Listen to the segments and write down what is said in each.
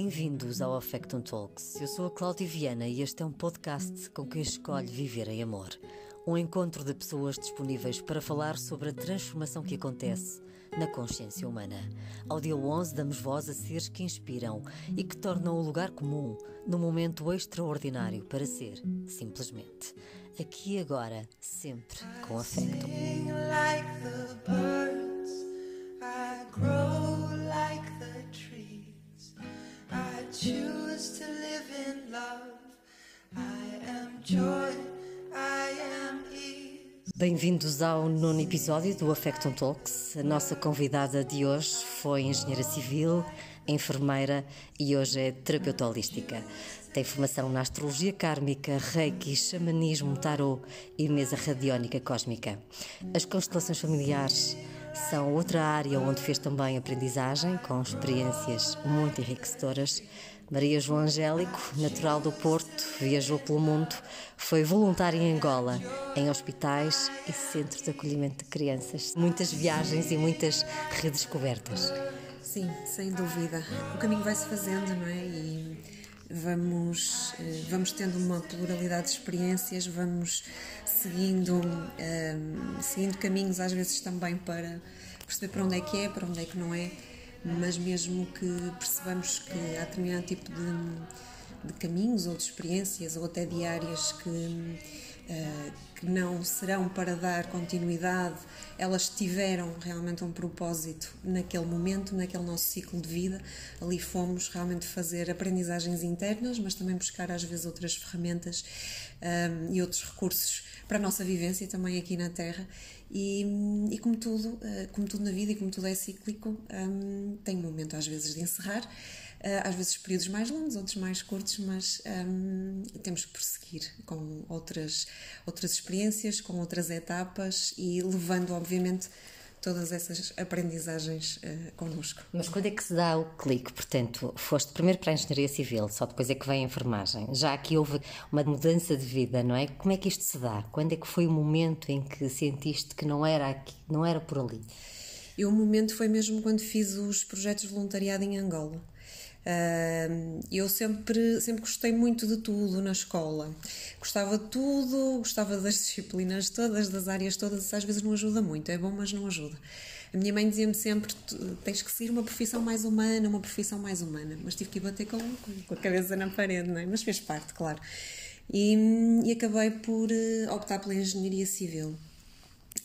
Bem-vindos ao Affectum Talks. Eu sou a Cláudia Viana e este é um podcast com quem escolhe viver em amor. Um encontro de pessoas disponíveis para falar sobre a transformação que acontece na consciência humana. Ao dia 11 damos voz a seres que inspiram e que tornam o lugar comum num momento extraordinário para ser, simplesmente. Aqui agora, sempre com afeto. Bem-vindos ao nono episódio do Affectum Talks. A nossa convidada de hoje foi engenheira civil, enfermeira e hoje é terapeuta holística. Tem formação na astrologia kármica, reiki, xamanismo, tarot e mesa radiónica cósmica. As constelações familiares são outra área onde fez também aprendizagem, com experiências muito enriquecedoras. Maria João Angélico, natural do Porto, viajou pelo mundo, foi voluntária em Angola, em hospitais e centros de acolhimento de crianças. Muitas viagens e muitas redescobertas. Sim, sem dúvida. O caminho vai-se fazendo, não é? E vamos, eh, vamos tendo uma pluralidade de experiências, vamos seguindo, um, ehm, seguindo caminhos às vezes também para perceber para onde é que é, para onde é que não é, mas mesmo que percebamos que há determinado tipo de, de caminhos ou de experiências ou até diárias que, uh, que não serão para dar continuidade, elas tiveram realmente um propósito naquele momento, naquele nosso ciclo de vida. Ali fomos realmente fazer aprendizagens internas, mas também buscar às vezes outras ferramentas ehm, e outros recursos para a nossa vivência também aqui na Terra. E, e como, tudo, eh, como tudo na vida e como tudo é cíclico, um, tem um momento às vezes de encerrar, uh, às vezes períodos mais longos, outros mais curtos, mas um, temos que prosseguir com outras, outras experiências, com outras etapas e levando, obviamente, todas essas aprendizagens uh, connosco. Mas quando é que se dá o clique? Portanto, foste primeiro para a engenharia civil, só depois é que vem a enfermagem. Já aqui houve uma mudança de vida, não é? Como é que isto se dá? Quando é que foi o momento em que sentiste que não era aqui, não era por ali? E o momento foi mesmo quando fiz os projetos de voluntariado em Angola. Eu sempre, sempre gostei muito de tudo na escola. Gostava de tudo, gostava das disciplinas todas, das áreas todas. Às vezes não ajuda muito, é bom, mas não ajuda. A minha mãe dizia-me sempre: tens que seguir uma profissão mais humana, uma profissão mais humana. Mas tive que ir bater com, com a cabeça na parede, não é? Mas fez parte, claro. E, e acabei por eh, optar pela engenharia civil.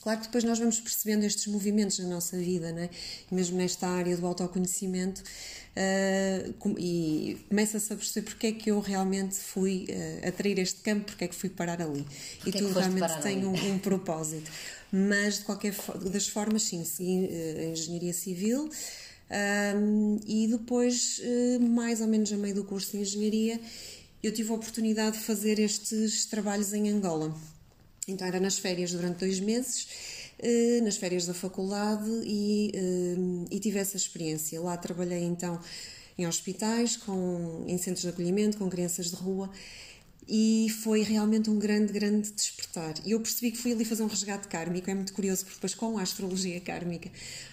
Claro que depois nós vamos percebendo estes movimentos na nossa vida, né? mesmo nesta área do autoconhecimento, uh, e começa-se a perceber porque é que eu realmente fui uh, atrair este campo, porque é que fui parar ali. e tudo é realmente tem um, um, propósito. Mas, de qualquer das formas, sim, segui uh, a engenharia civil. Um, e depois, mais ou menos a meio do curso de engenharia, eu tive a oportunidade de fazer estes trabalhos em Angola então era nas férias durante dois meses, eh, nas férias da faculdade e, eh, e tive essa experiência. Lá trabalhei então em hospitais, com, em centros de acolhimento, com crianças de rua e foi realmente um grande, grande despertar. E eu percebi que fui ali fazer um resgate kármico, é muito curioso, porque depois com a astrologia kármica,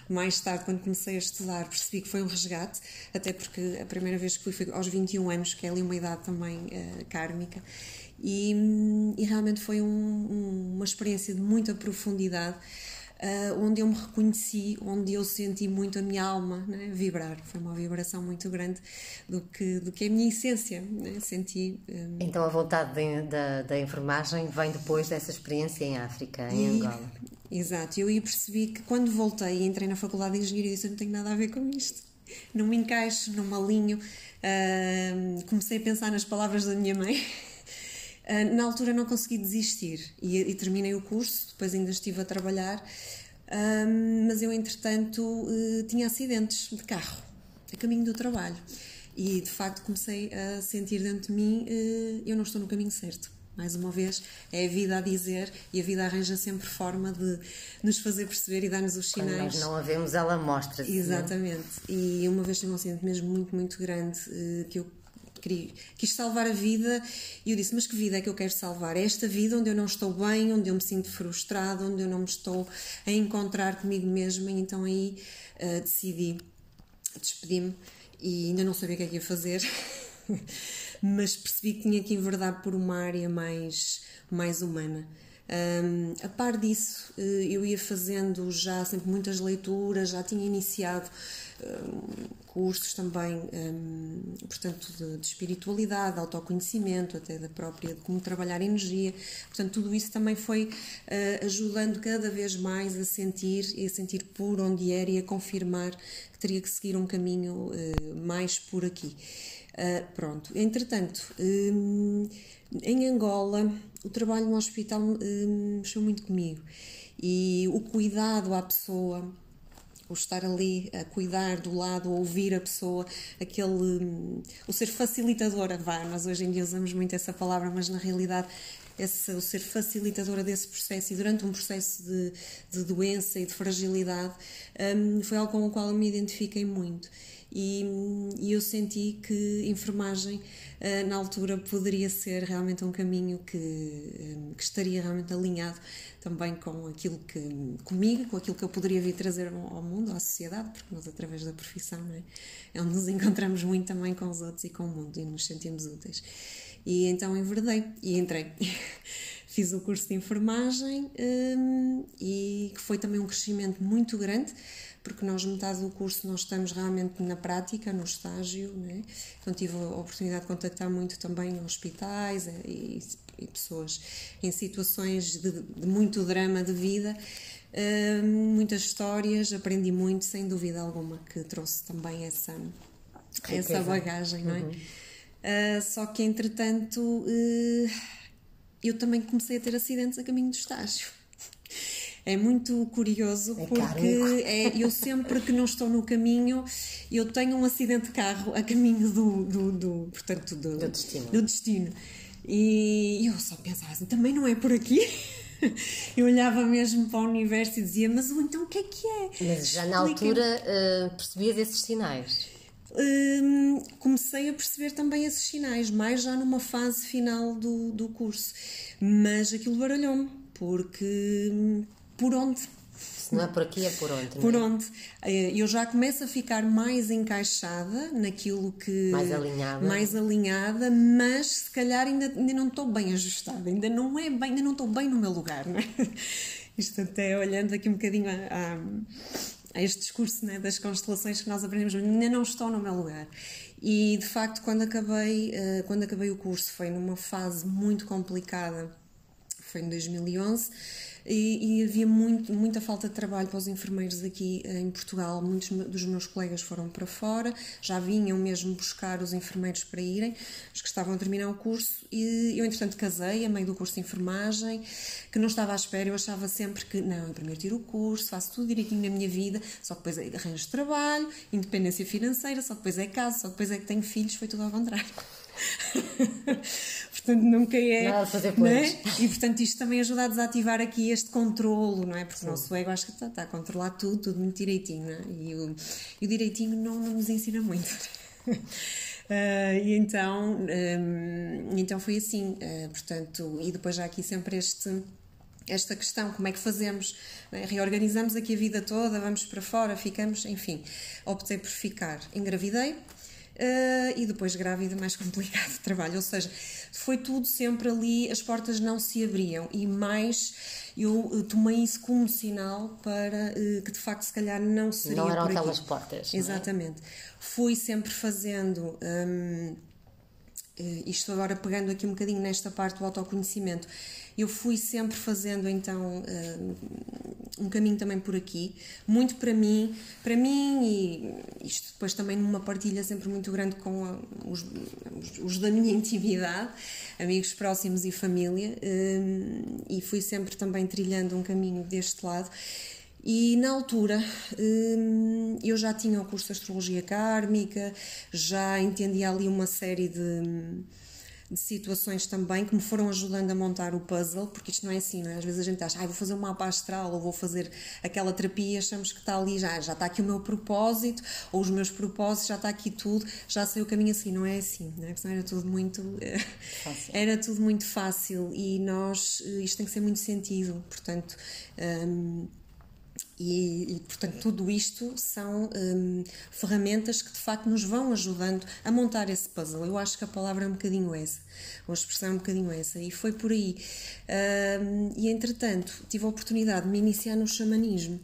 mais tarde, quando comecei a estudar, percebi que foi um resgate, até porque a primeira vez que fui foi aos 21 anos, que é ali uma idade também uh, kármica, e, e realmente foi um, um, uma experiência de muita profundidade. Uh, onde eu me reconheci, onde eu senti muito a minha alma né, vibrar. Foi uma vibração muito grande do que, do que é a minha essência. Né? Senti. Um... Então a vontade de, da, da enfermagem vem depois dessa experiência em África, em e, Angola. Exato, eu aí percebi que quando voltei e entrei na Faculdade de Engenharia, eu disse: não tenho nada a ver com isto. Não me encaixo, não me alinho. Uh, comecei a pensar nas palavras da minha mãe. Ah, na altura não consegui desistir e, e, terminei o curso, depois ainda estive a trabalhar, um, mas eu entretanto uh, tinha acidentes de carro a caminho do trabalho e de facto comecei a sentir dentro de mim uh, eu não estou no caminho certo. Mais uma vez, é a vida a dizer e a vida arranja sempre forma de nos fazer perceber e dar-nos os sinais. Quando nós não a vemos, ela mostra-se. É? Exatamente. E uma vez tive um acidente mesmo muito, muito grande que eu queria, quis salvar a vida e eu disse: Mas que vida é que eu quero salvar? É esta vida onde eu não estou bem, onde eu me sinto frustrada, onde eu não me estou a encontrar comigo mesma. E então aí uh, decidi, despedi-me e ainda não sabia o que é que ia fazer, mas percebi que tinha que enverdar por uma área mais, mais humana. Um, a par disso, eh, eu ia fazendo já sempre muitas leituras, já tinha iniciado um, cursos também, um, portanto, de, de, espiritualidade, de autoconhecimento, até da própria, de como trabalhar energia. Portanto, tudo isso também foi uh, ajudando cada vez mais a sentir e a sentir por onde era e a confirmar que teria que seguir um caminho uh, mais por aqui. Uh, pronto, entretanto. Um, em Angola, o trabalho no hospital hum, mexeu muito comigo e o cuidado à pessoa, o estar ali a cuidar do lado, a ouvir a pessoa, aquele. Hum, o ser facilitadora, vá, nós hoje em dia usamos muito essa palavra, mas na realidade esse, o ser facilitadora desse processo e durante um processo de, de doença e de fragilidade um, foi algo com o qual eu me identifiquei muito. E, e eu senti que enfermagem uh, na altura poderia ser realmente um caminho que, um, que estaria realmente alinhado também com aquilo que comigo, com aquilo que eu poderia vir trazer ao mundo, à sociedade, porque nós através da profissão não é? é onde nos encontramos muito também com os outros e com o mundo e nos sentimos úteis. E então enverdei e entrei. Fiz o curso de enfermagem um, e que foi também um crescimento muito grande, porque nós, metade do curso, nós estamos realmente na prática, no estágio, né? então tive a oportunidade de contactar muito também hospitais eh, e, e pessoas em situações de, de, muito drama de vida, um, muitas histórias, aprendi muito, sem dúvida alguma, que trouxe também essa, essa bagagem, não é? Uhum. Uh, só que, entretanto, uh, eu também comecei a ter acidentes a caminho do estágio. É muito curioso é porque é, eu sempre que não estou no caminho, eu tenho um acidente de carro a caminho do, do, do portanto, do, do, destino. do destino. E eu só pensava assim, também não é por aqui? Eu olhava mesmo para o universo e dizia, mas então o que é que é? Mas já na altura uh, percebias esses sinais? Hum, comecei a perceber também esses sinais, mais já numa fase final do, do curso. Mas aquilo baralhou-me, porque hum, por onde? Se não é por aqui, é por onde? Por é? onde? Eh, eu já começo a ficar mais encaixada naquilo que. Mais alinhada. Mais alinhada, mas se calhar ainda, ainda não estou bem ajustada, ainda não é bem, ainda não estou bem no meu lugar, não é? Isto até olhando aqui um bocadinho a a este discurso né, das constelações que nós aprendemos, ainda não estou no meu lugar. E de facto, quando acabei, uh, quando acabei o curso, foi numa fase muito complicada, foi em 2011 e, e, havia muito, muita falta de trabalho para os enfermeiros aqui em Portugal. Muitos dos meus colegas foram para fora, já vinham mesmo buscar os enfermeiros para irem, os que estavam a terminar o curso. E eu, entretanto, casei a meio do curso de enfermagem, que não estava à espera. Eu achava sempre que, não, eu primeiro tiro o curso, faço tudo direitinho na minha vida, só depois arranjo trabalho, independência financeira, só depois é casa, só depois é que tenho filhos, foi tudo ao contrário. portanto nunca é. Nada fazer né? E portanto isto também ajuda a desativar aqui este controlo, não é? Porque Sim. o nosso ego acho que está, está, a controlar tudo, tudo muito direitinho, não é? E o, e o direitinho não, não nos ensina muito. Uh, e então, um, então foi assim, uh, portanto, e depois já aqui sempre este esta questão, como é que fazemos? É? Reorganizamos aqui a vida toda, vamos para fora, ficamos, enfim, optei por ficar. Engravidei, Uh, e depois grávida, mais complicado de trabalho. Ou seja, foi tudo sempre ali, as portas não se abriam e mais eu uh, tomei isso como sinal para uh, que de facto se calhar não seria. Não eram aquelas portas. É? Exatamente. É? Fui sempre fazendo. Um, isto agora pegando aqui um bocadinho nesta parte do autoconhecimento, eu fui sempre fazendo então um caminho também por aqui, muito para mim, para mim e isto depois também numa partilha sempre muito grande com os, os, da minha intimidade, amigos próximos e família, um, e fui sempre também trilhando um caminho deste lado. E na altura um, eu já tinha o curso de Astrologia Kármica, já entendia ali uma série de de situações também que me foram ajudando a montar o puzzle, porque isto não é assim, não é? Às vezes a gente acha, ah, vou fazer um mapa astral ou vou fazer aquela terapia, achamos que está ali, já, já está aqui o meu propósito, ou os meus propósitos, já está aqui tudo, já sei o caminho assim, não é assim, não é? Porque era tudo muito. Fácil. Era tudo muito fácil e nós. Isto tem que ser muito sentido, portanto. Um, e, e, portanto, tudo isto são um, ferramentas que de facto nos vão ajudando a montar esse puzzle. Eu acho que a palavra é um bocadinho essa, ou a expressão é um bocadinho essa, e foi por aí. Um, e entretanto, tive a oportunidade de me iniciar no xamanismo.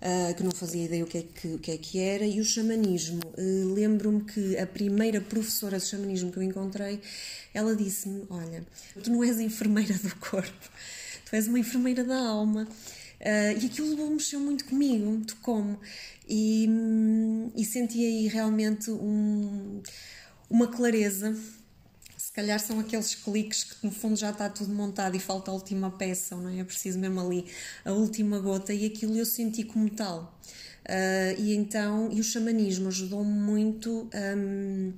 Uh, que não fazia ideia o que é que, o que, é que era, e o xamanismo. Uh, Lembro-me que a primeira professora de xamanismo que eu encontrei, ela disse-me: Olha, tu não és enfermeira do corpo, tu és uma enfermeira da alma. Uh, e aquilo mexeu muito comigo, tocou-me. E, e senti aí realmente um, uma clareza. Se calhar são aqueles cliques que no fundo já está tudo montado e falta a última peça, não é? Preciso mesmo ali a última gota, e aquilo eu senti como tal. Uh, e então, e o xamanismo ajudou-me muito um,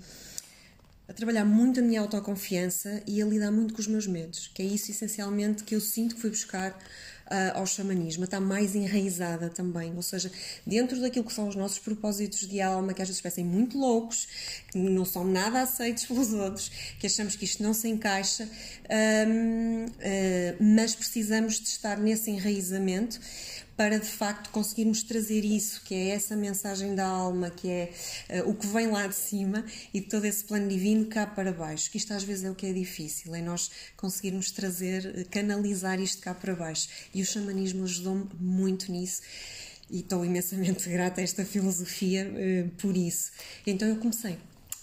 a trabalhar muito a minha autoconfiança e a lidar muito com os meus medos, que é isso essencialmente que eu sinto que fui buscar ao xamanismo, está mais enraizada também, ou seja, dentro daquilo que são os nossos propósitos de alma, que às vezes parecem muito loucos, não são nada aceitos pelos outros, que achamos que isto não se encaixa, um, uh, ah, mas precisamos de estar nesse enraizamento para de facto conseguirmos trazer isso, que é essa mensagem da alma, que é uh, o que vem lá de cima e todo esse plano divino cá para baixo, que isto às vezes é o que é difícil, é nós conseguirmos trazer, eh, canalizar isto cá para baixo. E o xamanismo ajudou-me muito nisso e estou imensamente grata a esta filosofia uh, por isso. Então eu comecei.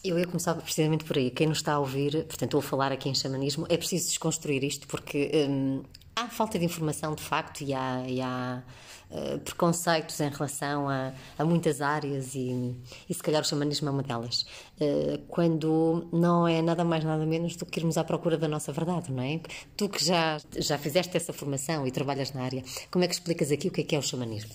Eu ia começar precisamente por aí. Quem nos está a ouvir, portanto, a falar aqui em xamanismo, é preciso desconstruir isto porque hum, há falta de informação de facto e há, e há uh, preconceitos em relação a, a muitas áreas e, e, se calhar o xamanismo é uma delas. Uh, quando não é nada mais nada menos do que irmos à procura da nossa verdade, não é? Tu que já, já fizeste essa formação e trabalhas na área, como é que explicas aqui o que é que é o xamanismo?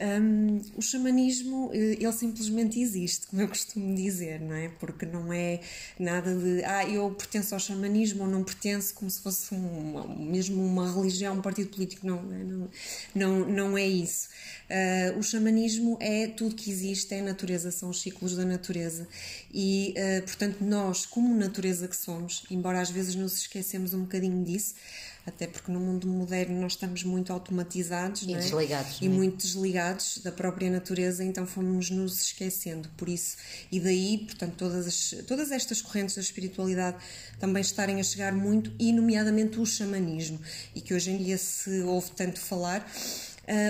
Um, o xamanismo, eh, ele simplesmente existe, como eu costumo dizer, não é? Porque não é nada de, ah, eu pertenço ao xamanismo ou não pertenço, como se fosse um, mesmo uma religião, um partido político, não, não, não, não é isso. Uh, o xamanismo é tudo que existe, é a natureza, são os ciclos da natureza. E, uh, portanto, nós, como natureza que somos, embora às vezes nos esquecemos um bocadinho disso, até porque no mundo moderno nós estamos muito automatizados e é? desligados e é? muito desligados da própria natureza, então fomos nos esquecendo. Por isso, e daí, portanto, todas, as, todas estas correntes da espiritualidade também estarem a chegar muito, e nomeadamente o xamanismo, e que hoje em dia se ouve tanto falar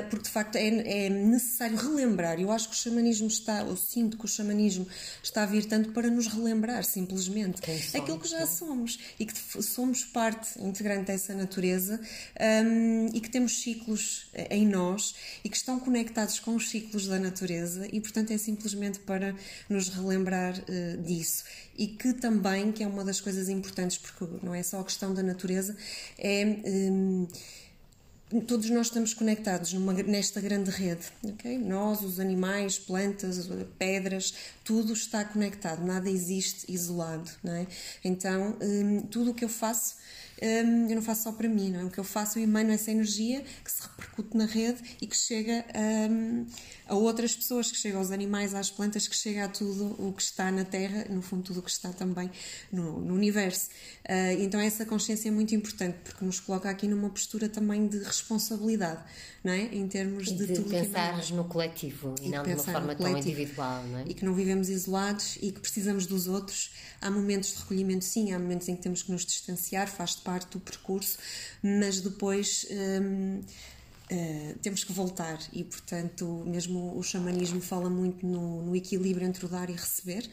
porque de facto é, é, necessário relembrar. Eu acho que o xamanismo está, eu sinto que o xamanismo está a vir tanto para nos relembrar, simplesmente, somos, aquilo que já somos e que somos parte integrante dessa natureza um, e que temos ciclos eh, em nós e que estão conectados com os ciclos da natureza e, portanto, é simplesmente para nos relembrar uh, disso e que também, que é uma das coisas importantes, porque não é só a questão da natureza, é. Um, todos nós estamos conectados numa, nesta grande rede, ok? Nós, os animais, plantas, pedras, tudo está conectado, nada existe isolado, não é? Então, hum, tudo o que eu faço um, eu não faço só para mim, não é? O que eu faço, eu emano essa energia que se repercute na rede e que chega um, a outras pessoas, que chega aos animais, às plantas, que chega a tudo o que está na Terra, no fundo, tudo o que está também no, no universo. Uh, então, essa consciência é muito importante porque nos coloca aqui numa postura também de responsabilidade, não é? Em termos de, de tudo pensar que no coletivo e, não de uma forma tão individual, não é? E que não vivemos isolados e que precisamos dos outros. Há momentos de recolhimento, sim, há momentos em que temos que nos distanciar, faz parte parte do percurso, mas depois hum, uh, temos que voltar e, portanto, mesmo o xamanismo fala muito no, no equilíbrio entre o dar e receber.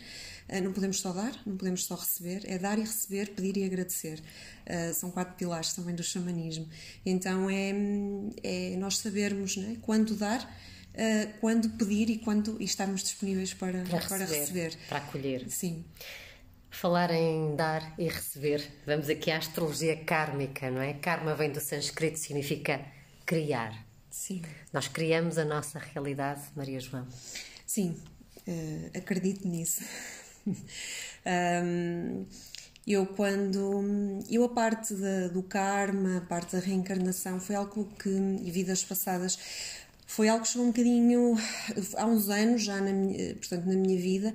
Uh, não podemos só dar, não podemos só receber, é dar e receber, pedir e agradecer. Uh, são quatro pilares também do xamanismo. Então é, é nós sabermos né, quando dar, quando pedir e quando e estarmos disponíveis para, para, receber, para receber. Para acolher. Sim. Falar em dar e receber, vamos aqui à astrologia kármica, não é? Karma vem do sânscrito, significa criar. Sim. Nós criamos a nossa realidade, Maria João. Sim, uh, acredito nisso. um, eu quando eu a parte da, do karma, a parte da reencarnação foi algo que e vidas passadas foi algo que chegou um bocadinho há uns anos já na minha, portanto na minha vida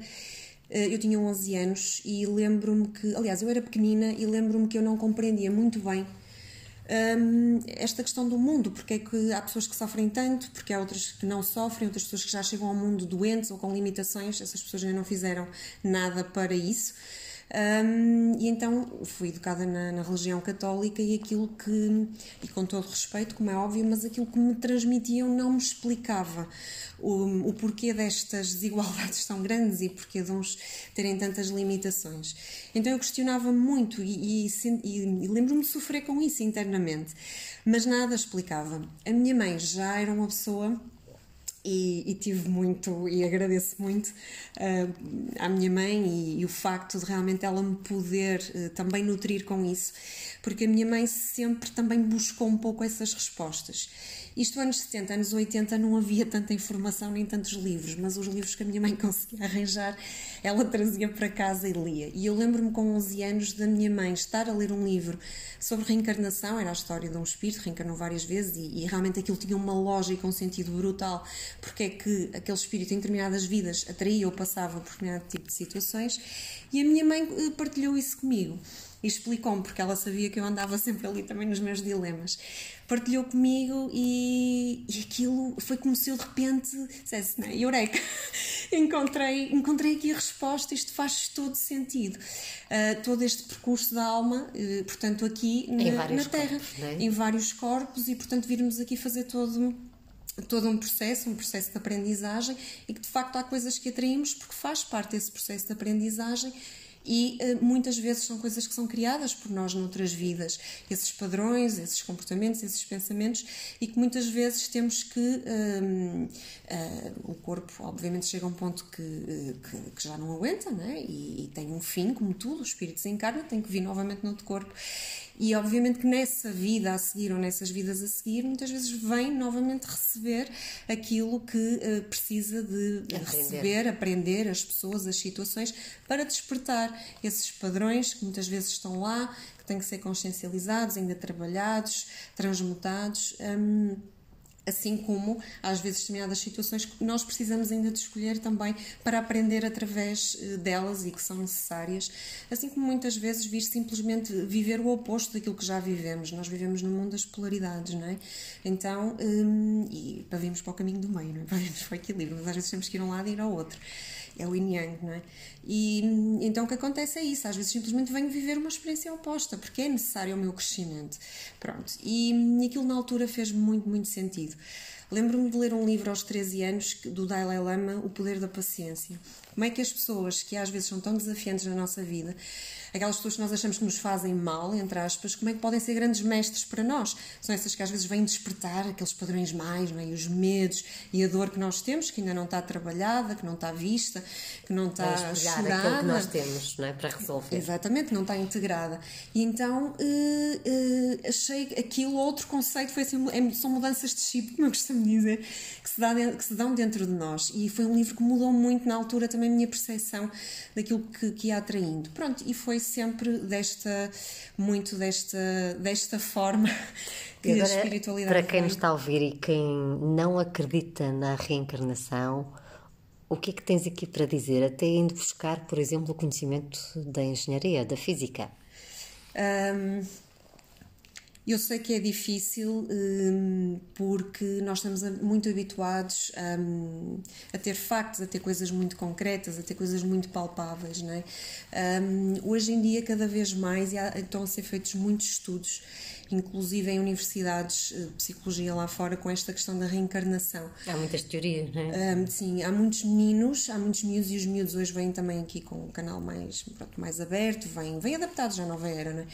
eh, eu tinha 11 anos e lembro-me que, aliás, eu era pequenina e lembro-me que eu não compreendia muito bem um, esta questão do mundo, porque é que há pessoas que sofrem tanto, porque há outras que não sofrem, outras pessoas que já chegam ao mundo doentes ou com limitações, essas pessoas ainda não fizeram nada para isso. Um, e então fui educada na, na, religião católica e aquilo que, e com todo respeito, como é óbvio, mas aquilo que me transmitiam não me explicava o, o porquê destas desigualdades tão grandes e porquê de uns terem tantas limitações. Então eu questionava muito e, e, e, e lembro-me de sofrer com isso internamente, mas nada explicava. A minha mãe já era uma pessoa e, e, tive muito e agradeço muito uh, à minha mãe e, e, o facto de realmente ela me poder uh, também nutrir com isso, porque a minha mãe sempre também buscou um pouco essas respostas. Isto anos 70, anos 80 não havia tanta informação nem tantos livros, mas os livros que a minha mãe conseguia arranjar, ela trazia para casa e lia. E eu lembro-me com 11 anos da minha mãe estar a ler um livro sobre reencarnação, era a história de um espírito, reencarnou várias vezes e, e realmente aquilo tinha uma lógica, um sentido brutal, porque é que aquele espírito em determinadas vidas atraía ou passava por determinado tipo de situações. E a minha mãe eh, partilhou isso comigo e explicou-me, porque ela sabia que eu andava sempre ali também nos meus dilemas. Partilhou comigo e, e aquilo foi como se eu de repente dissesse, não, eureka, encontrei, encontrei aqui a resposta, isto faz todo sentido. Uh, todo este percurso da alma, uh, portanto, aqui na, na Terra, corpos, é? em vários corpos, e portanto virmos aqui fazer todo todo um processo, um processo de aprendizagem e que de facto há coisas que atraímos porque faz parte desse processo de aprendizagem e uh, muitas vezes são coisas que são criadas por nós noutras vidas, esses padrões, esses comportamentos, esses pensamentos e que muitas vezes temos que uh, o corpo obviamente chega a um ponto que, uh, que, que, já não aguenta né? E, e, tem um fim, como tudo, o espírito se encarna, tem que vir novamente no outro corpo e obviamente que nessa vida a seguir ou nessas vidas a seguir, muitas vezes vem novamente receber aquilo que uh, precisa de aprender. receber, aprender as pessoas, as situações, para despertar esses padrões que muitas vezes estão lá, que têm que ser consciencializados, ainda trabalhados, transmutados. Um, assim como às vezes determinadas situações que nós precisamos ainda de escolher também para aprender através eh, delas e que são necessárias, assim como muitas vezes vir simplesmente viver o oposto daquilo que já vivemos. Nós vivemos no mundo das polaridades, não é? Então, hum, e para virmos para o caminho do meio, não é? Para virmos para o equilíbrio, mas às vezes temos que ir a um lado e ir ao outro é o yin yang, não é? E então o que acontece é isso, às vezes simplesmente venho viver uma experiência oposta, porque é necessário o meu crescimento. Pronto, e, aquilo na altura fez muito, muito sentido. Lembro-me de ler um livro aos 13 anos do Dalai Lama, O Poder da Paciência. Como é que as pessoas que às vezes são tão desafiantes na nossa vida aquelas pessoas que nós achamos que nos fazem mal, entre aspas, como é que podem ser grandes mestres para nós? São essas que às vezes vêm despertar aqueles padrões mais, não é? e os medos e a dor que nós temos, que ainda não está trabalhada, que não está vista, que não está chorada. que nós temos não é? para resolver. Exatamente, não está integrada. E então uh, uh, achei aquilo, outro conceito, foi assim, é, são mudanças de chip, como eu costumo dizer, que se, dá, que se dão dentro de nós. E foi um livro que mudou muito na altura também a minha percepção daquilo que, que ia atraindo. Pronto, e foi sempre desta, muito desta, desta forma que agora, a espiritualidade. Para quem nos está a ouvir e quem não acredita na reencarnação, o que é que tens aqui para dizer? Até indo buscar, por exemplo, o conhecimento da engenharia, da física. Um, eu sei que é difícil um, porque nós estamos muito habituados um, a ter factos, a ter coisas muito concretas, a ter coisas muito palpáveis. Não é? Um, hoje em dia, cada vez mais, estão a ser feitos muitos estudos inclusive em universidades de psicologia lá fora, com esta questão da reencarnação. Há muitas teorias, não é? Um, sim, há muitos meninos, há muitos miúdos e os miúdos hoje vêm também aqui com o canal mais, pronto, mais aberto, vêm, vêm adaptados à nova era, não é?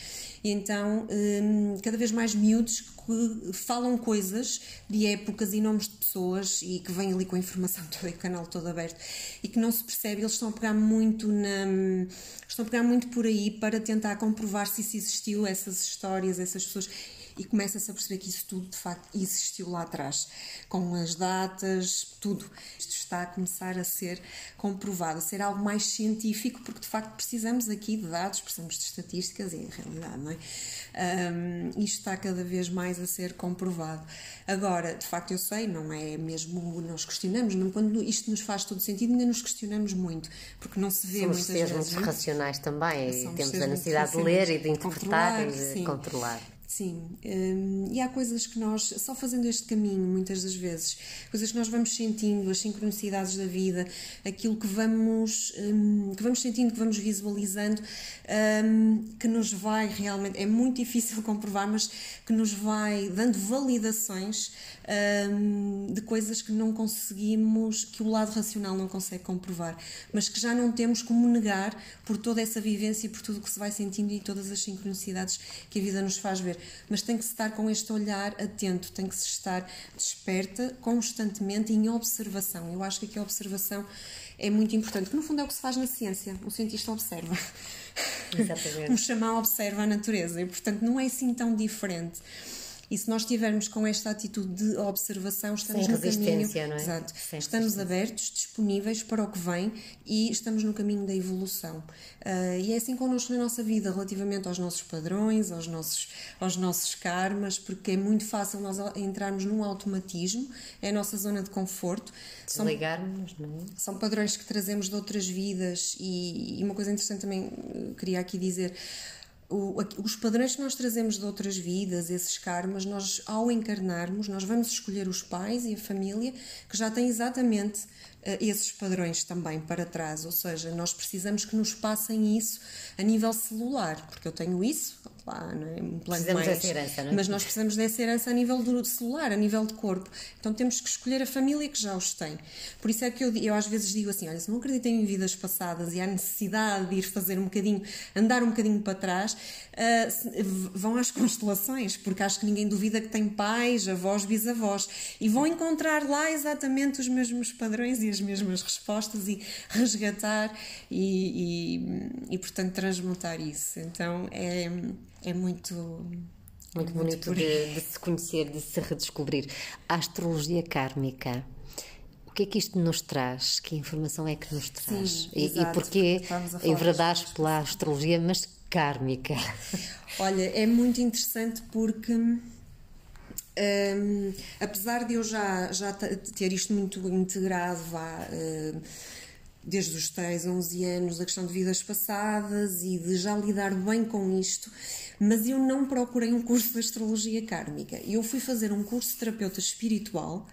E então, um, cada vez mais miúdos que falam coisas de épocas e nomes de pessoas e que vêm ali com a informação toda e o canal todo aberto e que não se percebe, eles estão a pegar muito na estão a pegar muito por aí para tentar comprovar se isso existiu, essas histórias, essas pessoas e começa-se a perceber que isso tudo de facto existiu lá atrás, com as datas, tudo. Isto está a começar a ser comprovado, a ser algo mais científico, porque de facto precisamos aqui de dados, precisamos de estatísticas e realidade, não é? Um, isto está cada vez mais a ser comprovado. Agora, de facto, eu sei, não é mesmo. Nós questionamos, mesmo quando isto nos faz todo sentido, ainda nos questionamos muito, porque não se vê Somos muitas seres vezes. muito racionais também, temos a necessidade de ler e de interpretar e de sim. controlar. Sim, hum, e há coisas que nós, só fazendo este caminho, muitas das vezes, coisas que nós vamos sentindo, as sincronicidades da vida, aquilo que vamos, hum, que vamos sentindo, que vamos visualizando, hum, que nos vai realmente, é muito difícil comprovar, mas que nos vai dando validações de coisas que não conseguimos, que o lado racional não consegue comprovar, mas que já não temos como negar por toda essa vivência e por tudo o que se vai sentindo e todas as sincronicidades que a vida nos faz ver. Mas tem que se estar com este olhar atento, tem que se estar desperta constantemente em observação. Eu acho que aqui a observação é muito importante, que no fundo é o que se faz na ciência. O cientista observa. Exatamente. um xamã observa a natureza e, portanto, não é assim tão diferente. E se nós estivermos com esta atitude de observação, estamos Sem no caminho. não é? Exato. Sem estamos abertos, disponíveis para o que vem e estamos no caminho da evolução. Uh, e é assim connosco na nossa vida, relativamente aos nossos padrões, aos nossos, aos nossos karmas, porque é muito fácil nós entrarmos num automatismo, é a nossa zona de conforto. Desligarmos, não é? São padrões que trazemos de outras vidas e, e uma coisa interessante também eh, queria aqui dizer o, os padrões que nós trazemos de outras vidas, esses karmas, nós ao encarnarmos, nós vamos escolher os pais e a família que já têm exatamente uh, esses padrões também para trás, ou seja, nós precisamos que nos passem isso a nível celular, porque eu tenho isso, lá, não é? Um plano precisamos mais, dessa herança, não é? Mas nós precisamos dessa herança a nível do celular, a nível de corpo. Então temos que escolher a família que já os tem. Por isso é que eu, eu às vezes digo assim: olha, se não acreditem em vidas passadas e há necessidade de ir fazer um bocadinho, andar um bocadinho para trás, uh, vão às constelações, porque acho que ninguém duvida que tem pais, avós, bisavós, e vão encontrar lá exatamente os mesmos padrões e as mesmas respostas e resgatar e, e, e portanto, transmutar isso. Então é é muito. Muito, bonito de, de, se conhecer, de se redescobrir. A astrologia kármica. O que é que isto nos traz? Que informação é que nos traz? Sim, e, exato, e porquê enverdares pela astrologia, mas kármica? Olha, é muito interessante porque. Um, apesar de eu já, já ter isto muito integrado, vá. Uh, desde os 3 a 11 anos, a questão de vidas passadas e de já lidar bem com isto, mas eu não procurei um curso de astrologia kármica. Eu fui fazer um curso de terapeuta espiritual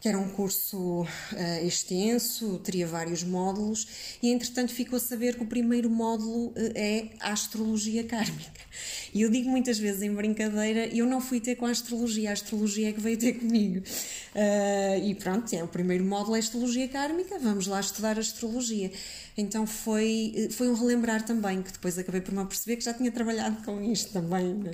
que era um curso uh, extenso, teria vários módulos, e entretanto ficou a saber que o primeiro módulo uh, é a astrologia kármica. E eu digo muitas vezes em brincadeira: eu não fui ter com a astrologia, a astrologia é que veio ter comigo. Uh, e pronto, é, o primeiro módulo é a astrologia kármica, vamos lá estudar astrologia. Então foi, foi um relembrar também, que depois acabei por me perceber que já tinha trabalhado com isto também. Né?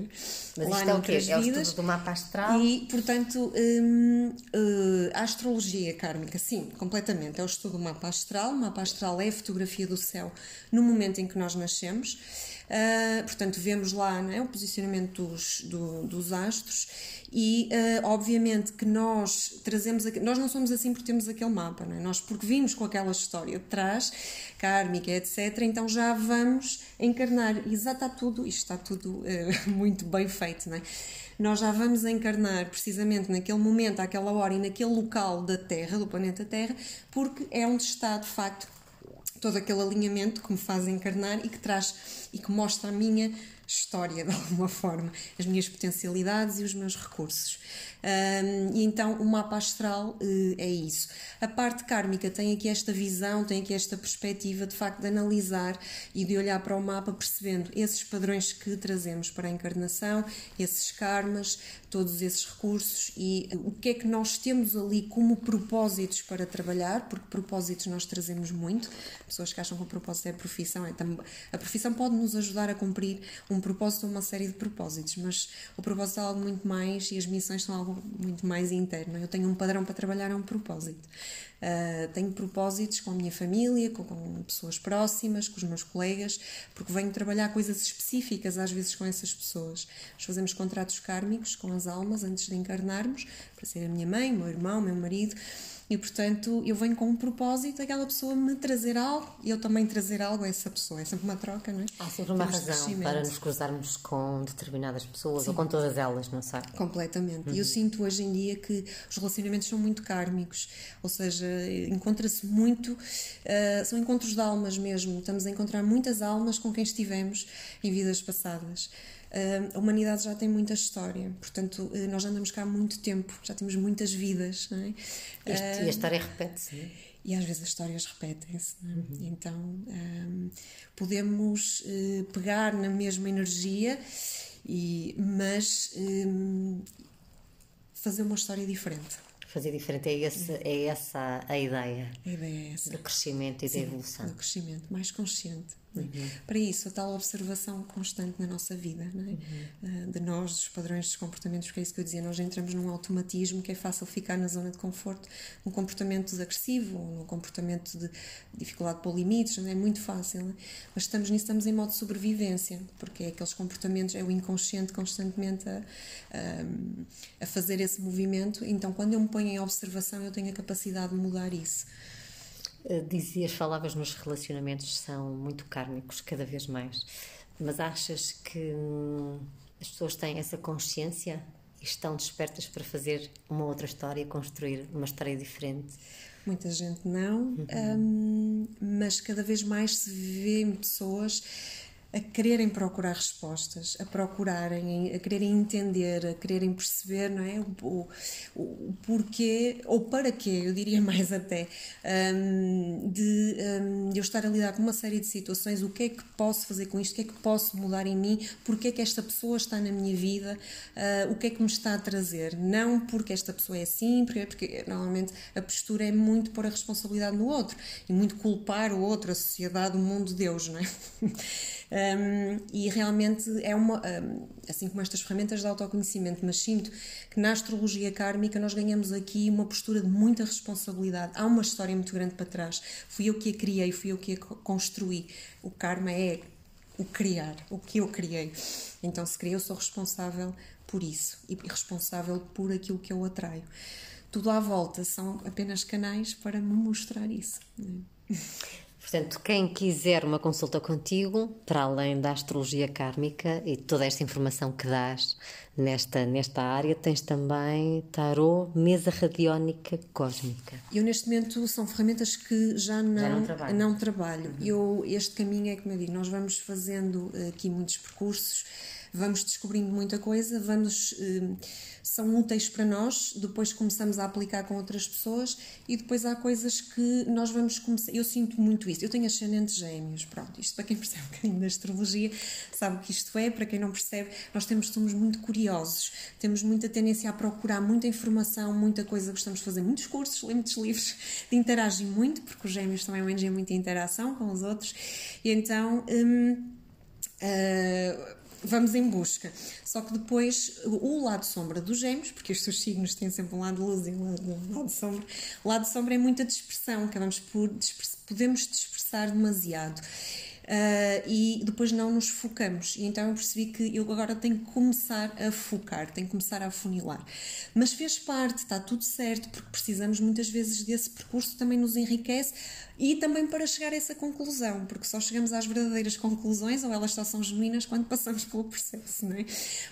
Mas Lá isto é o quê? É o estudo do mapa astral? E, portanto, hum, uh, a astrologia kármica, sim, completamente. É o estudo do mapa astral. O mapa astral é a fotografia do céu no momento em que nós nascemos. Uh, portanto, vemos lá é, o posicionamento dos, do, dos astros e uh, obviamente que nós trazemos nós não somos assim porque temos aquele mapa não é? nós porque vimos com aquela história de trás kármica etc então já vamos encarnar e já está tudo isto está tudo uh, muito bem feito não é? nós já vamos encarnar precisamente naquele momento, àquela hora e naquele local da Terra, do planeta Terra, porque é onde está de facto todo aquele alinhamento que me faz encarnar e que traz e que mostra a minha história de alguma forma, as minhas potencialidades e os meus recursos. Um, e então o mapa astral uh, é isso. A parte kármica tem aqui esta visão, tem aqui esta perspectiva de facto de analisar e de olhar para o mapa percebendo esses padrões que trazemos para a encarnação, esses karmas, todos esses recursos e o que é que nós temos ali como propósitos para trabalhar, porque propósitos nós trazemos muito. Pessoas que acham que o propósito é a profissão, é a profissão pode nos ajudar a cumprir um propósito ou uma série de propósitos, mas o propósito é algo muito mais e as missões são algo muito mais interno. Eu tenho um padrão para trabalhar, é um propósito. Uh, tenho propósitos com a minha família, com, com, pessoas próximas, com os meus colegas, porque venho trabalhar coisas específicas às vezes com essas pessoas. Nós fazemos contratos kármicos com as almas antes de encarnarmos, para ser a minha mãe, meu irmão, meu marido. E portanto eu venho com um propósito, aquela pessoa me trazer algo e eu também trazer algo a essa pessoa. É sempre uma troca, não é? Há sempre uma razão para nos cruzarmos com determinadas pessoas Sim. ou com todas elas, não sei? Completamente. E eu uhum. sinto hoje em dia que os relacionamentos são muito kármicos, ou seja, encontra-se muito, uh, são encontros de almas mesmo. Estamos a encontrar muitas almas com quem estivemos em vidas passadas. A humanidade já tem muita história, portanto, nós já andamos cá há muito tempo, já temos muitas vidas. Não é? Este, e a história repete-se, não é? e às vezes as histórias repetem-se. É? Uhum. Então um, podemos uh, pegar na mesma energia, e, mas um, fazer uma história diferente. Fazer diferente, é, esse, é essa a ideia. A ideia é essa. Do crescimento e Sim, da evolução. Do crescimento, mais consciente. Uhum. Para isso, a tal observação constante na nossa vida, é? uhum. Ah, de nós, dos padrões dos comportamentos, porque é isso que eu dizia, nós entramos num automatismo que é fácil ficar na zona de conforto, num comportamento agressivo, num comportamento de dificuldade por limites, não é muito fácil, é? mas estamos nisso, estamos em modo de sobrevivência, porque é aqueles comportamentos, é o inconsciente constantemente a, a, a fazer esse movimento, então quando eu me ponho em observação, eu tenho a capacidade de mudar isso. Eh, dizias, falavas nos relacionamentos são muito kármicos, cada vez mais. Mas achas que hum, as pessoas têm essa consciência e estão despertas para fazer uma outra história, construir uma história diferente? Muita gente não, uhum. hum, mas cada vez mais se vê pessoas a quererem procurar respostas, a procurarem, a quererem entender, a quererem perceber, não é? O, o, o porquê, ou para quê, eu diria mais até, um, de um, eu estar a lidar com uma série de situações, o que é que posso fazer com isto, o que é que posso mudar em mim, porque é que esta pessoa está na minha vida, uh, o que é que me está a trazer. Não porque esta pessoa é assim, porque, porque normalmente a postura é muito pôr a responsabilidade no outro e muito culpar o outro, a sociedade, o mundo, Deus, não é? Um, e realmente é uma, um, assim como estas ferramentas de autoconhecimento, mas sinto que na astrologia kármica nós ganhamos aqui uma postura de muita responsabilidade. Há uma história muito grande para trás. Fui eu que a criei, fui eu que a construí. O karma é o criar, o que eu criei. Então, se criei, eu sou responsável por isso e responsável por aquilo que eu atraio. Tudo à volta são apenas canais para me mostrar isso. Portanto, quem quiser uma consulta contigo, para além da astrologia kármica e toda esta informação que dás nesta, nesta área, tens também tarô, mesa radiónica cósmica. Eu, neste momento, são ferramentas que já não, já não trabalho. Não trabalho. Uhum. Eu, este caminho é como eu digo, nós vamos fazendo aqui muitos percursos vamos descobrindo muita coisa, vamos hum, são úteis para nós, depois começamos a aplicar com outras pessoas e depois há coisas que nós vamos começar. Eu sinto muito isso. Eu tenho ascendentes gêmeos, pronto. Isto para quem percebe um bocadinho da astrologia sabe o que isto é, para quem não percebe, nós temos, somos muito curiosos, temos muita tendência a procurar muita informação, muita coisa, gostamos de fazer muitos cursos, ler muitos livros, de interagir muito, porque os gêmeos também é muita interação com os outros, e então. Hum, uh, vamos em busca. Só que depois o lado sombra dos gêmeos, porque estes signos têm sempre um lado de luz e um lado, um lado sombra, o lado sombra é muita dispersão, acabamos por podemos dispersar demasiado. Uh, e depois não nos focamos. E então eu percebi que eu agora tenho que começar a focar, tenho que começar a afunilar. Mas fez parte, está tudo certo, porque precisamos muitas vezes desse percurso, também nos enriquece e também para chegar a essa conclusão, porque só chegamos às verdadeiras conclusões ou elas só são genuínas quando passamos pelo processo, não é?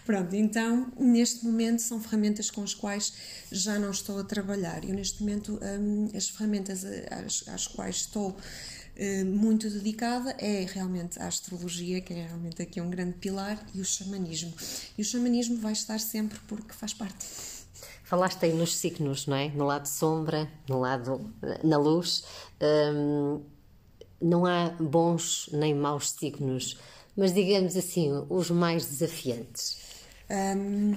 Pronto, então neste momento são ferramentas com as quais já não estou a trabalhar. Eu neste momento hum, as ferramentas às, às quais estou muito dedicada é realmente a astrologia, que é realmente aqui um grande pilar, e o xamanismo. E o xamanismo vai estar sempre porque faz parte. Falaste aí nos signos, não é? No lado sombra, no lado na luz. Hum, não há bons nem maus signos, mas digamos assim, os mais desafiantes. Hum,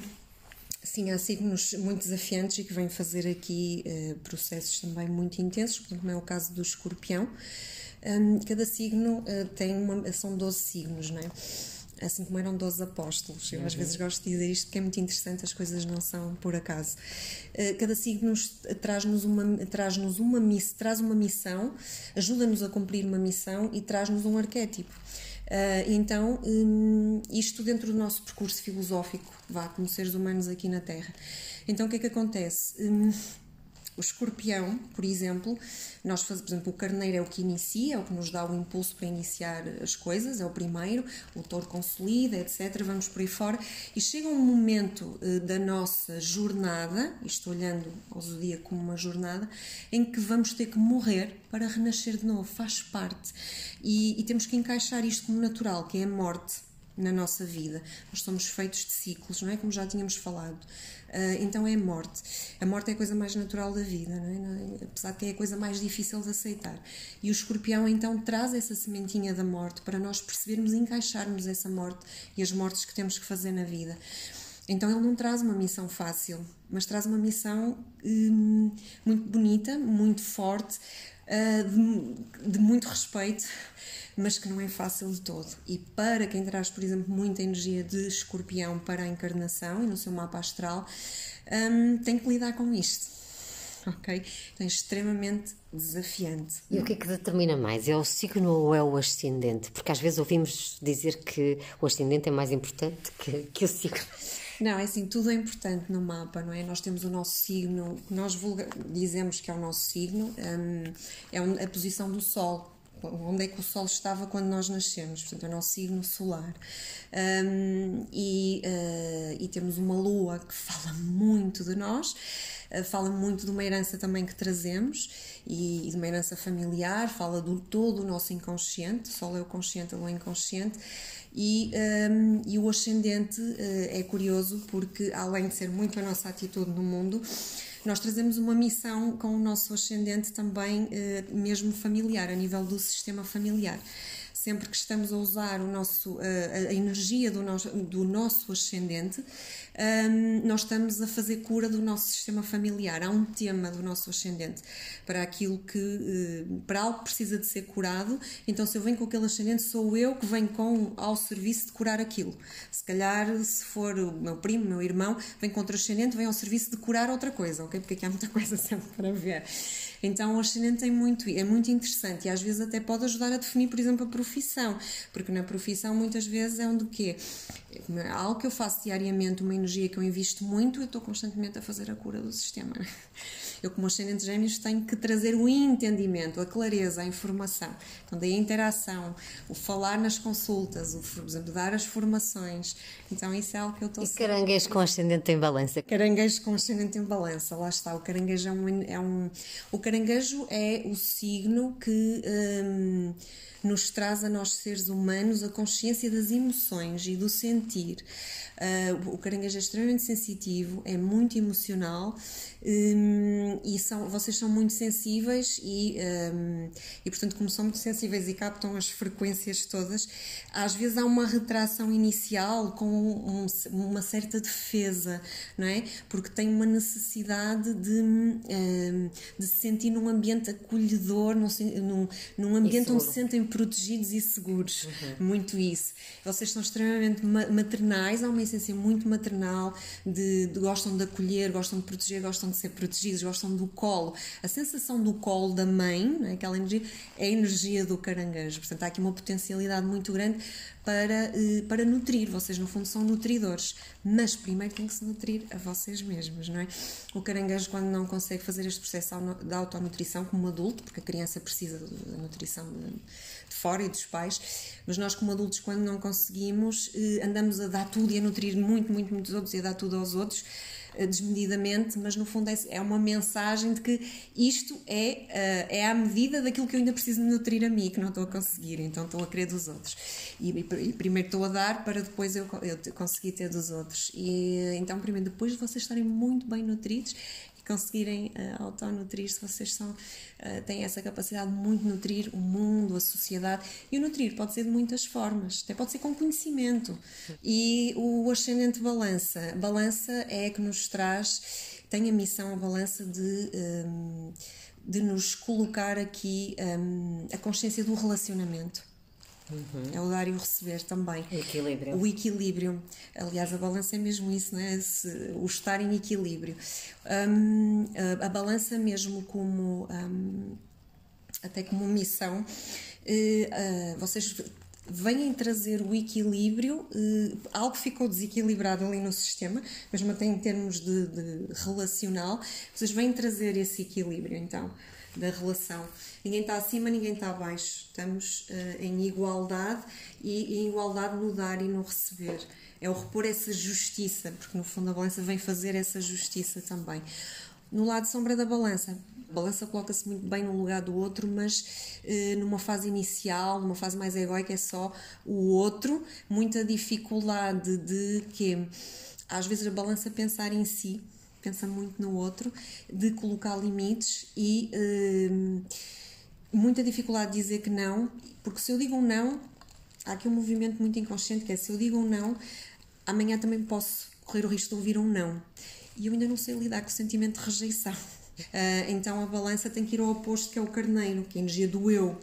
sim, há signos muito desafiantes e que vêm fazer aqui uh, processos também muito intensos, como é o caso do escorpião. Um, cada signo uh, tem uma, são 12 signos, não é? Assim como eram 12 apóstolos. Eu uhum. às vezes gosto de dizer isto porque é muito interessante, as coisas não são por acaso. Uh, cada signo traz-nos uma, traz uma, miss, traz uma missão, ajuda-nos a cumprir uma missão e traz-nos um arquétipo. Uh, então, um, isto dentro do nosso percurso filosófico, vá, como seres humanos aqui na Terra. Então, o que é que acontece? O escorpião, por exemplo, nós fazemos, por exemplo, o carneiro é o que inicia, é o que nos dá o impulso para iniciar as coisas, é o primeiro, o touro consolida, etc. Vamos por aí fora. E chega um momento uh, da nossa jornada, estou olhando ao zodíaco como uma jornada, em que vamos ter que morrer para renascer de novo, faz parte. E, e temos que encaixar isto como natural, que é a morte na nossa vida. Nós somos feitos de ciclos, não é? Como já tínhamos falado. Uh, então é a morte. A morte é a coisa mais natural da vida, não é? apesar de que é a coisa mais difícil de aceitar. E o escorpião então traz essa sementinha da morte para nós percebermos e encaixarmos essa morte e as mortes que temos que fazer na vida. Então ele não traz uma missão fácil, mas traz uma missão hum, muito bonita, muito forte, de, de muito respeito mas que não é fácil de todo. E para quem traz, por exemplo, muita energia de escorpião para a encarnação e no seu mapa astral, um, tem que lidar com isto. Ok? Então é extremamente desafiante. E o que é que determina mais? É o signo ou é o ascendente? Porque às vezes ouvimos dizer que o ascendente é mais importante que, que o signo. Não, é assim, tudo é importante no mapa, não é? Nós temos o nosso signo, nós vulga, dizemos que é o nosso signo, um, é a posição do Sol, onde é que o Sol estava quando nós nascemos, portanto, é o nosso signo solar. Um, e, uh, e, temos uma Lua que fala muito de nós, uh, fala muito de uma herança também que trazemos e, e de uma herança familiar, fala do todo o nosso inconsciente, o Sol é o consciente, a Lua é inconsciente. E, um, e o ascendente uh, é curioso porque, além de ser muito a nossa atitude no mundo, nós trazemos uma missão com o nosso ascendente também, eh, mesmo familiar, a nível do sistema familiar. Sempre que estamos a usar o nosso, a, a energia do nosso, do nosso ascendente, nós estamos a fazer cura do nosso sistema familiar. Há um tema do nosso ascendente para aquilo que, uh, para algo que precisa de ser curado. Então, se eu venho com aquele ascendente, sou eu que venho com ao serviço de curar aquilo. Se calhar, se for o meu primo, meu irmão, vem com outro ascendente, vem ao serviço de curar outra coisa, ok? Porque aqui há muita coisa sempre para ver. Então o ascendente tem muito, é muito interessante e às vezes até pode ajudar a definir, por exemplo, a profissão, porque na profissão muitas vezes é um do quê? É algo que eu faço diariamente, uma energia que eu invisto muito, eu estou constantemente a fazer a cura do sistema. Eu, como ascendente gêmeos, tenho que trazer o entendimento, a clareza, a informação. Então, daí a interação, o falar nas consultas, o, por exemplo, dar as formações. Então, isso é algo que eu estou E caranguejo com ascendente em balança? Caranguejo com ascendente em balança, lá está. O caranguejo é um. É um o caranguejo é o signo que. Hum, nos traz a nós seres humanos a consciência das emoções e do sentir. Uh, o caranguejo é extremamente sensitivo, é muito emocional um, e são, vocês são muito sensíveis e, um, e, portanto, como são muito sensíveis e captam as frequências todas, às vezes há uma retração inicial com um, uma certa defesa, não é? Porque tem uma necessidade de, de se sentir num ambiente acolhedor, num, num ambiente onde se sentem protegidos e seguros. Uhum. Muito isso. Vocês são extremamente maternais, há uma essência muito maternal, de, de, gostam de acolher, gostam de proteger, gostam de ser protegidos, gostam do colo. A sensação do colo da mãe, né, aquela energia, é a energia do caranguejo. Portanto, há aqui uma potencialidade muito grande para, eh, para nutrir. Vocês, no fundo, são nutridores, mas primeiro têm que se nutrir a vocês mesmos, não é? O caranguejo, quando não consegue fazer este processo da autonutrição como adulto, porque a criança precisa da nutrição de fora e dos pais, mas nós, como adultos, quando não conseguimos, eh, andamos a dar tudo e a nutrir muito, muito, muitos outros e a dar tudo aos outros desmedidamente, mas no fundo é, é uma mensagem de que isto é, eh, é à medida daquilo que eu ainda preciso de nutrir a mim, que não estou a conseguir, então estou a querer dos outros. E, e primeiro estou a dar para depois eu, eu conseguir ter dos outros. E então, primeiro, depois de vocês estarem muito bem nutridos, conseguirem uh, autonutrir-se, vocês são, uh, têm essa capacidade de muito nutrir o mundo, a sociedade. E o nutrir pode ser de muitas formas, até pode ser com conhecimento. E o ascendente balança, balança é que nos traz, tem a missão, a balança de. Um, de nos colocar aqui um, a consciência do relacionamento Uhum. É o dar e o receber também. O equilíbrio. O equilíbrio. Aliás, a balança é mesmo isso, né? Esse, o estar em equilíbrio. Um, a, a, balança, mesmo como. Um, até como missão, uh, uh, vocês vêm trazer o equilíbrio, uh, algo ficou desequilibrado ali no sistema, mesmo até em termos de, de relacional, vocês vêm trazer esse equilíbrio, então da relação. Ninguém está acima, ninguém está abaixo. Estamos uh, em igualdade e em igualdade no dar e no receber. É o repor essa justiça, porque no fundo a balança vem fazer essa justiça também. No lado sombra da balança, balança coloca-se muito bem num lugar do outro, mas eh, numa fase inicial, numa fase mais egoica, é só o outro, muita dificuldade de que às vezes a balança pensar em si, pensa muito no outro, de colocar limites e eh, muita dificuldade de dizer que não, porque se eu digo um não, há aqui um movimento muito inconsciente que é se eu digo um não, amanhã também posso correr o risco de ouvir um não. E eu ainda não sei lidar com o sentimento de rejeição. Uh, então a balança tem que ir ao oposto, que é o carneiro, que é a energia do eu.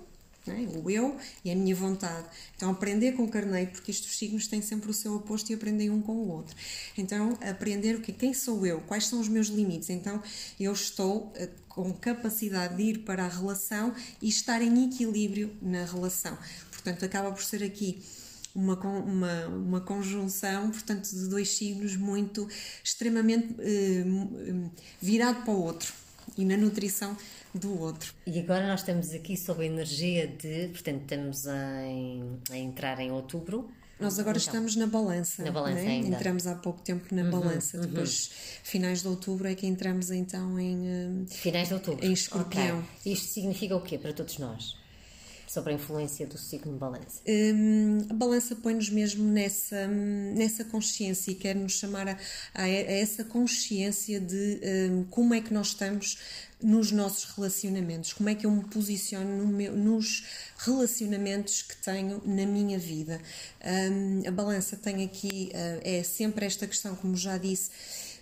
É? O eu e a minha vontade. Então, aprender com o carneiro, porque estes signos têm sempre o seu oposto e aprendem um com o outro. Então, aprender o que quem sou eu, quais são os meus limites. Então, eu estou uh, com capacidade de ir para a relação e estar em equilíbrio na relação. Portanto, acaba por ser aqui uma, uma, uma conjunção, portanto, de dois signos muito extremamente eh, virado para o outro e na nutrição do outro. E agora nós estamos aqui sob a energia de, portanto, estamos em, a entrar em outubro. Nós agora então, estamos na balança. Na balança né? Entramos há pouco tempo na uhum, balança. Uhum. Depois, finais de outubro, é que entramos então em. Eh, finais de outubro. Em escorpião. Okay. Isto significa o quê para todos nós? Sobre a influência do signo balança? Um, a balança põe-nos mesmo nessa, nessa consciência e quer nos chamar a, a, essa consciência de um, como é que nós estamos nos nossos relacionamentos, como é que eu me posiciono no meu, nos relacionamentos que tenho na minha vida. Um, a balança tem aqui, uh, é sempre esta questão, como já disse,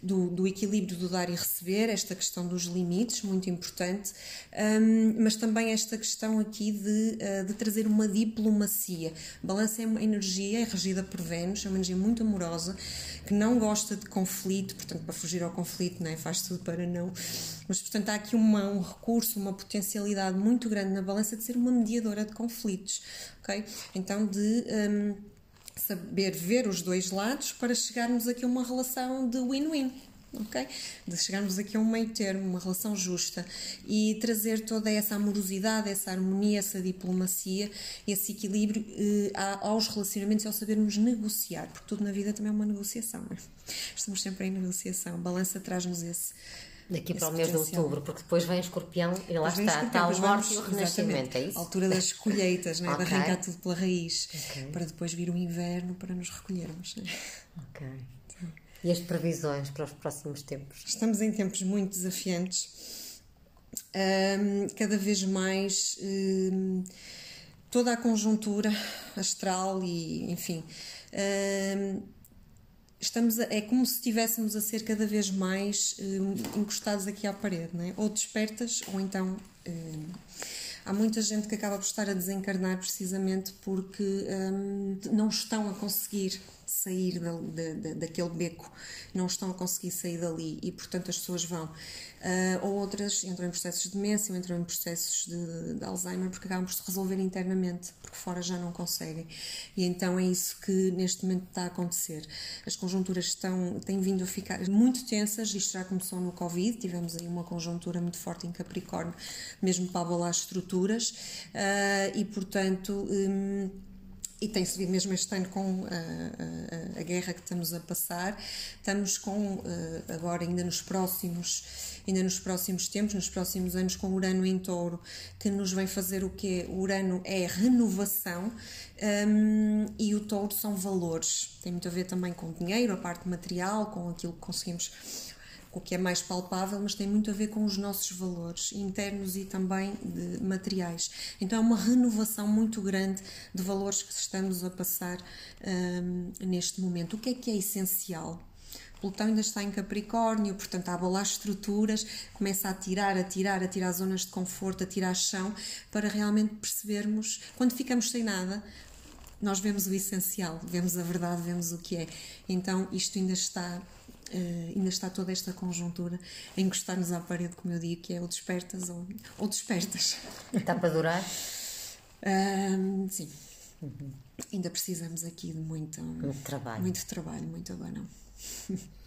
do, do, equilíbrio do dar e receber, esta questão dos limites, muito importante, um, mas também esta questão aqui de, uh, de trazer uma diplomacia. Balança é uma energia, é regida por Vênus, é uma energia muito amorosa, que não gosta de conflito, portanto, para fugir ao conflito, né, faz tudo para não. Mas, portanto, há aqui uma, um recurso, uma potencialidade muito grande na balança de ser uma mediadora de conflitos, ok? Então, de. Um, saber ver os dois lados para chegarmos aqui a uma relação de win-win. ok? De chegarmos aqui a um meio termo, uma relação justa e trazer toda essa amorosidade, essa harmonia, essa diplomacia, esse equilíbrio eh, aos relacionamentos e ao sabermos negociar, porque tudo na vida também é uma negociação. É? Estamos sempre em negociação. A balança traz-nos esse, Daqui para o mês de outubro, porque depois vem escorpião e lá está, está o morte e o renascimento, é isso? A altura das colheitas, né? okay. de arrancar tudo pela raiz, okay. para depois vir o inverno para nos recolhermos. Ok. E as previsões para os próximos tempos? Estamos em tempos muito desafiantes, um, cada vez mais. Um, toda a conjuntura astral e, enfim. Um, estamos a, é como se estivéssemos a ser cada vez mais uh, encostados aqui à parede, não é? ou despertas, ou então uh, há muita gente que acaba por estar a desencarnar precisamente porque um, não estão a conseguir sair da, da, daquele beco, não estão a conseguir sair dali e, portanto, as pessoas vão. Uh, ou outras entram em processos de demência ou entram em processos de, de, Alzheimer porque acabam por se resolver internamente, porque fora já não conseguem. E então é isso que neste momento está a acontecer. As conjunturas estão, têm vindo a ficar muito tensas, isto já começou no Covid, tivemos aí uma conjuntura muito forte em Capricórnio, mesmo para abalar estruturas, uh, e portanto. Um, e tem-se mesmo este ano com a, a, a, guerra que estamos a passar, estamos com eh, agora ainda nos próximos ainda nos próximos tempos, nos próximos anos com Urano em Touro, que nos vem fazer o quê? O Urano é renovação um, e o Touro são valores. Tem muito a ver também com dinheiro, a parte material, com aquilo que conseguimos o que é mais palpável, mas tem muito a ver com os nossos valores internos e também de materiais. Então é uma renovação muito grande de valores que estamos a passar um, neste momento. O que é que é essencial? Plutão ainda está em Capricórnio, portanto, a abalar estruturas, começa a tirar, a tirar, a tirar zonas de conforto, a tirar chão, para realmente percebermos, quando ficamos sem nada, nós vemos o essencial, vemos a verdade, vemos o que é. Então, isto ainda está Uh, ainda está toda esta conjuntura a encostar-nos à parede, como eu digo, que é ou despertas ou, ou despertas. Está para durar? Uh, sim. Uhum. Ainda precisamos aqui de muito, muito trabalho. Muito trabalho, muito abanão.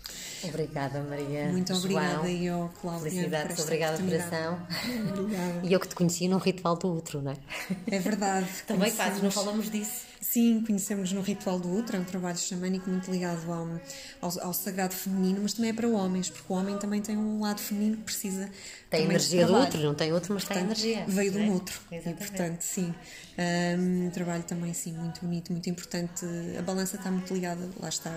Obrigada, Maria. Muito obrigada, e eu, Cláudia. Felicidades, obrigada, coração. Obrigada. E eu que te conheci num ritual do outro, não é? É verdade. Também fazes, não falamos disso. Sim, conhecemos no Ritual do Útero, é um trabalho xamânico muito ligado ao, ao, ao, sagrado feminino, mas também é para homens, porque o homem também tem um lado feminino que precisa. Tem energia do outro, não tem outro, mas portanto, tem energia. Veio do é? outro. E portanto, sim. Um trabalho também, sim, muito bonito, muito importante. A balança está muito ligada, lá está.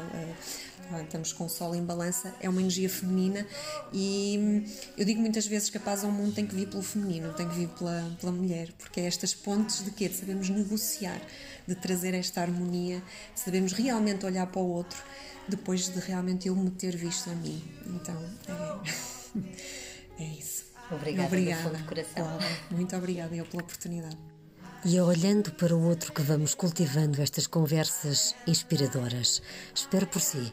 Estamos com o sol em balança, é uma energia feminina e eu digo muitas vezes que a paz ao mundo tem que vir pelo feminino, tem que vir pela, pela mulher, porque é estas pontes de quê? De sabermos negociar de trazer esta harmonia, sabemos realmente olhar para o outro depois de realmente eu me ter visto a mim. Então, é, é isso. Obrigada, obrigada do fundo de coração. muito obrigada eu pela oportunidade. E é olhando para o outro que vamos cultivando estas conversas inspiradoras. Espero por si